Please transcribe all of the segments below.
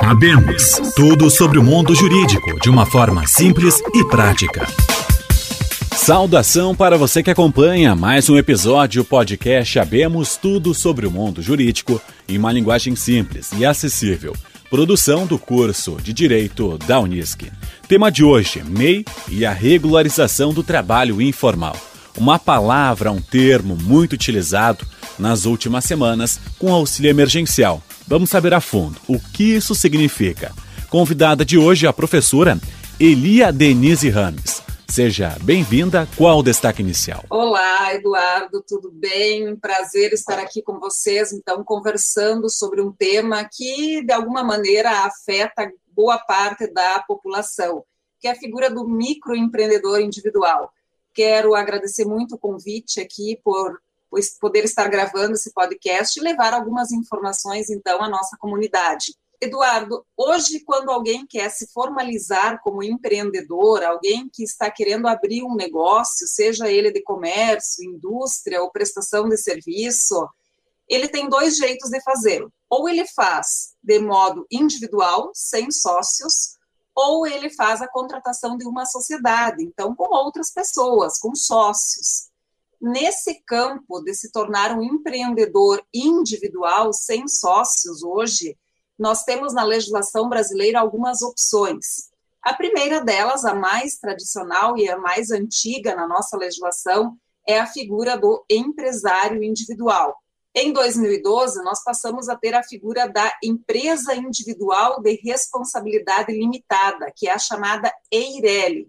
Abemos tudo sobre o mundo jurídico de uma forma simples e prática. Saudação para você que acompanha mais um episódio podcast Abemos tudo sobre o mundo jurídico em uma linguagem simples e acessível. Produção do curso de Direito da Unisc. Tema de hoje: MEI e a regularização do trabalho informal. Uma palavra, um termo muito utilizado nas últimas semanas com auxílio emergencial. Vamos saber a fundo o que isso significa. Convidada de hoje é a professora Elia Denise Rames. Seja bem-vinda. Qual o destaque inicial? Olá, Eduardo, tudo bem? Prazer estar aqui com vocês, então, conversando sobre um tema que, de alguma maneira, afeta boa parte da população, que é a figura do microempreendedor individual. Quero agradecer muito o convite aqui por poder estar gravando esse podcast e levar algumas informações, então, à nossa comunidade. Eduardo, hoje, quando alguém quer se formalizar como empreendedor, alguém que está querendo abrir um negócio, seja ele de comércio, indústria ou prestação de serviço, ele tem dois jeitos de fazê-lo. Ou ele faz de modo individual, sem sócios, ou ele faz a contratação de uma sociedade, então com outras pessoas, com sócios. Nesse campo de se tornar um empreendedor individual sem sócios hoje, nós temos na legislação brasileira algumas opções. A primeira delas, a mais tradicional e a mais antiga na nossa legislação, é a figura do empresário individual. Em 2012, nós passamos a ter a figura da empresa individual de responsabilidade limitada, que é a chamada EIRELI.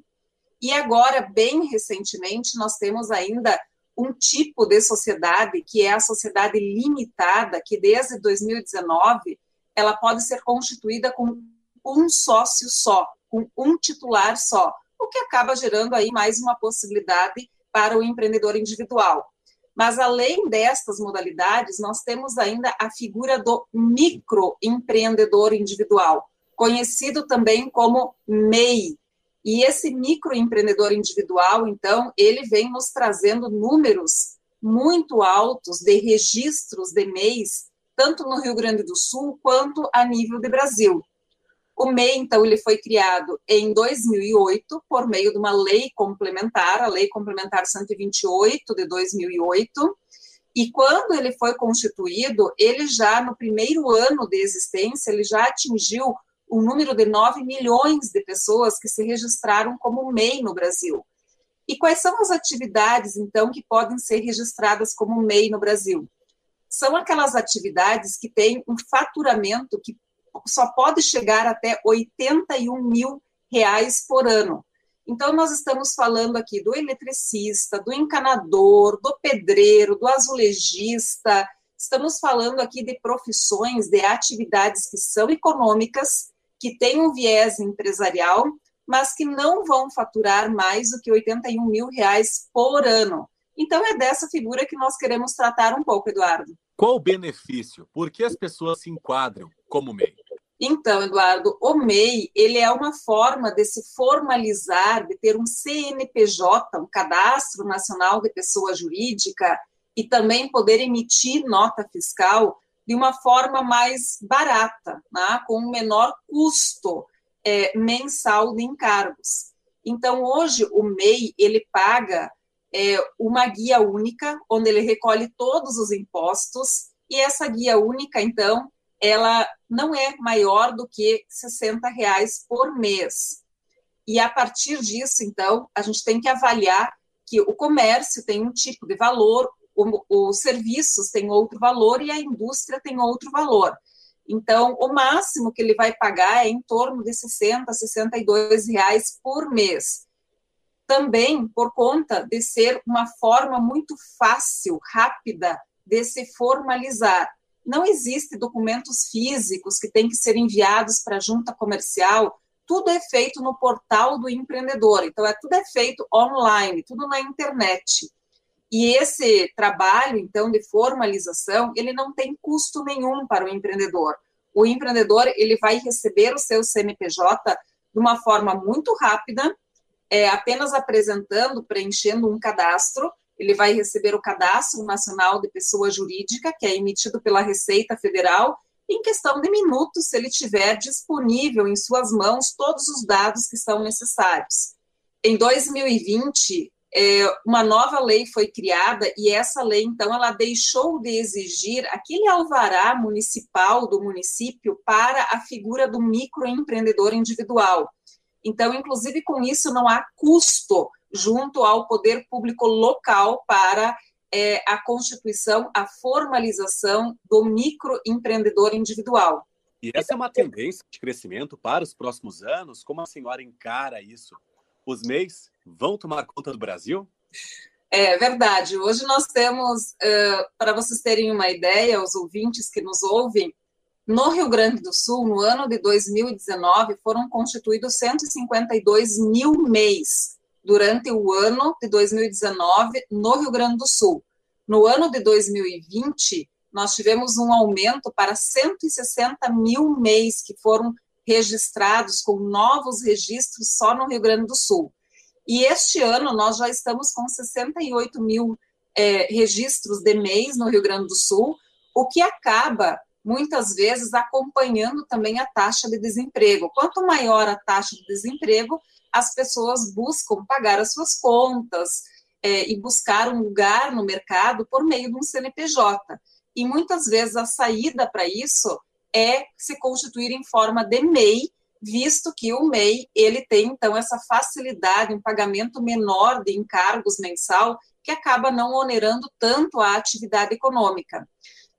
E agora, bem recentemente, nós temos ainda um tipo de sociedade, que é a sociedade limitada, que desde 2019 ela pode ser constituída com um sócio só, com um titular só, o que acaba gerando aí mais uma possibilidade para o empreendedor individual. Mas além destas modalidades, nós temos ainda a figura do microempreendedor individual, conhecido também como MEI, e esse microempreendedor individual, então, ele vem nos trazendo números muito altos de registros de MEIs, tanto no Rio Grande do Sul quanto a nível de Brasil. O MEI, então, ele foi criado em 2008 por meio de uma lei complementar, a Lei Complementar 128 de 2008, e quando ele foi constituído, ele já no primeiro ano de existência, ele já atingiu um número de 9 milhões de pessoas que se registraram como MEI no Brasil. E quais são as atividades, então, que podem ser registradas como MEI no Brasil? São aquelas atividades que têm um faturamento que só pode chegar até 81 mil reais por ano. Então, nós estamos falando aqui do eletricista, do encanador, do pedreiro, do azulejista, estamos falando aqui de profissões, de atividades que são econômicas que têm um viés empresarial, mas que não vão faturar mais do que 81 mil reais por ano. Então é dessa figura que nós queremos tratar um pouco, Eduardo. Qual o benefício? Por que as pessoas se enquadram como MEI? Então, Eduardo, o MEI ele é uma forma de se formalizar, de ter um CNPJ, um Cadastro Nacional de Pessoa Jurídica, e também poder emitir nota fiscal de uma forma mais barata, né, com um menor custo é, mensal de encargos. Então, hoje, o MEI, ele paga é, uma guia única, onde ele recolhe todos os impostos, e essa guia única, então, ela não é maior do que 60 reais por mês. E a partir disso, então, a gente tem que avaliar que o comércio tem um tipo de valor, os serviços têm outro valor e a indústria tem outro valor. Então, o máximo que ele vai pagar é em torno de 60, 62 reais por mês. Também por conta de ser uma forma muito fácil, rápida de se formalizar. Não existe documentos físicos que têm que ser enviados para a junta comercial. Tudo é feito no portal do empreendedor. Então, é tudo é feito online, tudo na internet. E esse trabalho, então, de formalização, ele não tem custo nenhum para o empreendedor. O empreendedor, ele vai receber o seu CNPJ de uma forma muito rápida, é, apenas apresentando, preenchendo um cadastro, ele vai receber o Cadastro Nacional de Pessoa Jurídica, que é emitido pela Receita Federal, em questão de minutos, se ele tiver disponível em suas mãos todos os dados que são necessários. Em 2020, é, uma nova lei foi criada e essa lei, então, ela deixou de exigir aquele alvará municipal do município para a figura do microempreendedor individual. Então, inclusive, com isso, não há custo junto ao poder público local para é, a constituição, a formalização do microempreendedor individual. E essa é uma tendência de crescimento para os próximos anos? Como a senhora encara isso? Os MEIs vão tomar conta do Brasil? É verdade. Hoje nós temos, uh, para vocês terem uma ideia, os ouvintes que nos ouvem, no Rio Grande do Sul, no ano de 2019, foram constituídos 152 mil MEIs durante o ano de 2019 no Rio Grande do Sul. No ano de 2020, nós tivemos um aumento para 160 mil MEIs que foram registrados com novos registros só no Rio Grande do Sul. E este ano nós já estamos com 68 mil é, registros de mês no Rio Grande do Sul, o que acaba muitas vezes acompanhando também a taxa de desemprego. Quanto maior a taxa de desemprego, as pessoas buscam pagar as suas contas é, e buscar um lugar no mercado por meio de um CNPJ. E muitas vezes a saída para isso é se constituir em forma de MEI, visto que o MEI ele tem então essa facilidade, um pagamento menor de encargos mensal, que acaba não onerando tanto a atividade econômica.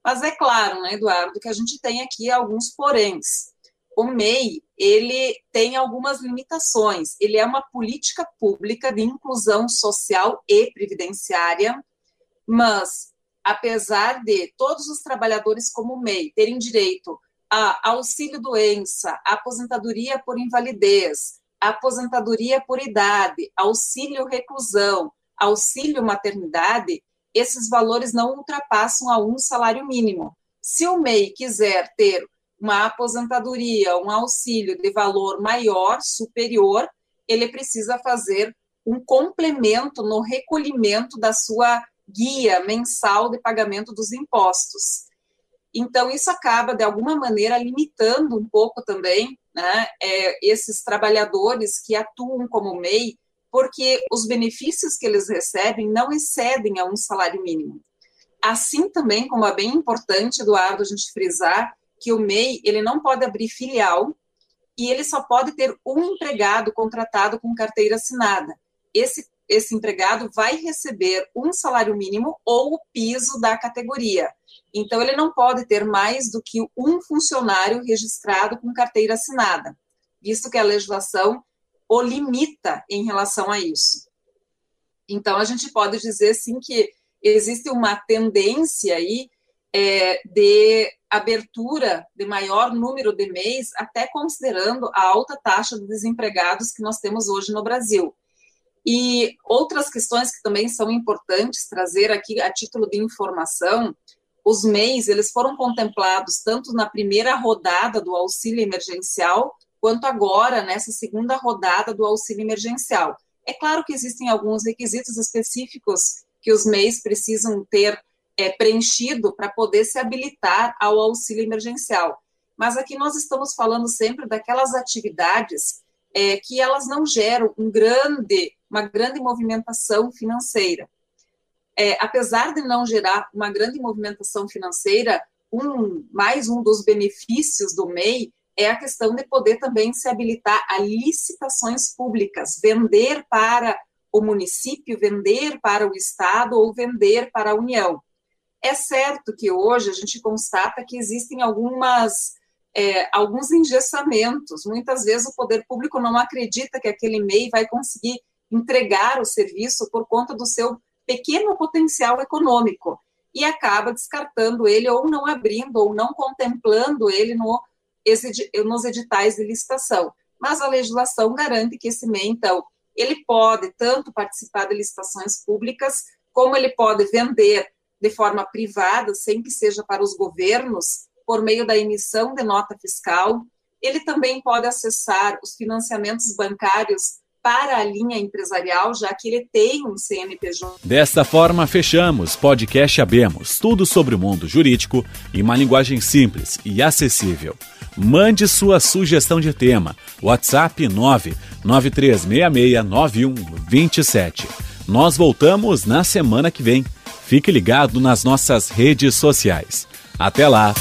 Mas é claro, né, Eduardo, que a gente tem aqui alguns poréns. O MEI, ele tem algumas limitações. Ele é uma política pública de inclusão social e previdenciária, mas apesar de todos os trabalhadores como MEI terem direito a auxílio doença, aposentadoria por invalidez, aposentadoria por idade, auxílio reclusão, auxílio maternidade, esses valores não ultrapassam a um salário mínimo. Se o MEI quiser ter uma aposentadoria, um auxílio de valor maior, superior, ele precisa fazer um complemento no recolhimento da sua guia mensal de pagamento dos impostos. Então, isso acaba, de alguma maneira, limitando um pouco também né, é, esses trabalhadores que atuam como MEI, porque os benefícios que eles recebem não excedem a um salário mínimo. Assim também, como é bem importante, Eduardo, a gente frisar, que o MEI ele não pode abrir filial e ele só pode ter um empregado contratado com carteira assinada. Esse esse empregado vai receber um salário mínimo ou o piso da categoria. Então, ele não pode ter mais do que um funcionário registrado com carteira assinada, visto que a legislação o limita em relação a isso. Então, a gente pode dizer, sim, que existe uma tendência aí é, de abertura de maior número de mês, até considerando a alta taxa de desempregados que nós temos hoje no Brasil. E outras questões que também são importantes trazer aqui a título de informação, os MEIs, eles foram contemplados tanto na primeira rodada do auxílio emergencial, quanto agora nessa segunda rodada do auxílio emergencial. É claro que existem alguns requisitos específicos que os MEIs precisam ter é, preenchido para poder se habilitar ao auxílio emergencial. Mas aqui nós estamos falando sempre daquelas atividades é, que elas não geram um grande uma grande movimentação financeira. É, apesar de não gerar uma grande movimentação financeira, um, mais um dos benefícios do MEI é a questão de poder também se habilitar a licitações públicas, vender para o município, vender para o Estado ou vender para a União. É certo que hoje a gente constata que existem algumas, é, alguns engessamentos. Muitas vezes o poder público não acredita que aquele MEI vai conseguir entregar o serviço por conta do seu pequeno potencial econômico e acaba descartando ele ou não abrindo ou não contemplando ele no, nos editais de licitação. Mas a legislação garante que esse MEI, então, ele pode tanto participar de licitações públicas, como ele pode vender de forma privada, sem que seja para os governos, por meio da emissão de nota fiscal. Ele também pode acessar os financiamentos bancários para a linha empresarial, já que ele tem um CNPJ. Desta forma, fechamos podcast Abemos, tudo sobre o mundo jurídico em uma linguagem simples e acessível. Mande sua sugestão de tema. WhatsApp 993669127. Nós voltamos na semana que vem. Fique ligado nas nossas redes sociais. Até lá!